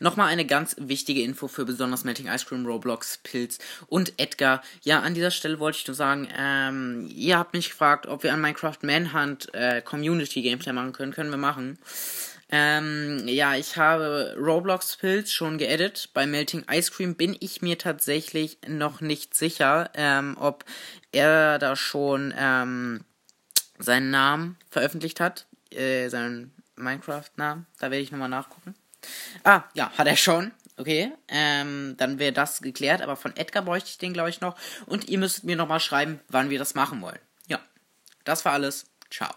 Nochmal eine ganz wichtige Info für besonders Melting Ice Cream, Roblox, Pilz und Edgar. Ja, an dieser Stelle wollte ich nur sagen, ähm, ihr habt mich gefragt, ob wir an Minecraft Manhunt äh, Community Gameplay machen können. Können wir machen. Ähm, ja, ich habe Roblox Pilz schon geedit. Bei Melting Ice Cream bin ich mir tatsächlich noch nicht sicher, ähm, ob er da schon ähm, seinen Namen veröffentlicht hat. Äh, seinen Minecraft-Namen. Da werde ich nochmal nachgucken. Ah, ja, hat er schon. Okay, ähm, dann wäre das geklärt. Aber von Edgar bräuchte ich den, glaube ich, noch. Und ihr müsst mir nochmal schreiben, wann wir das machen wollen. Ja, das war alles. Ciao.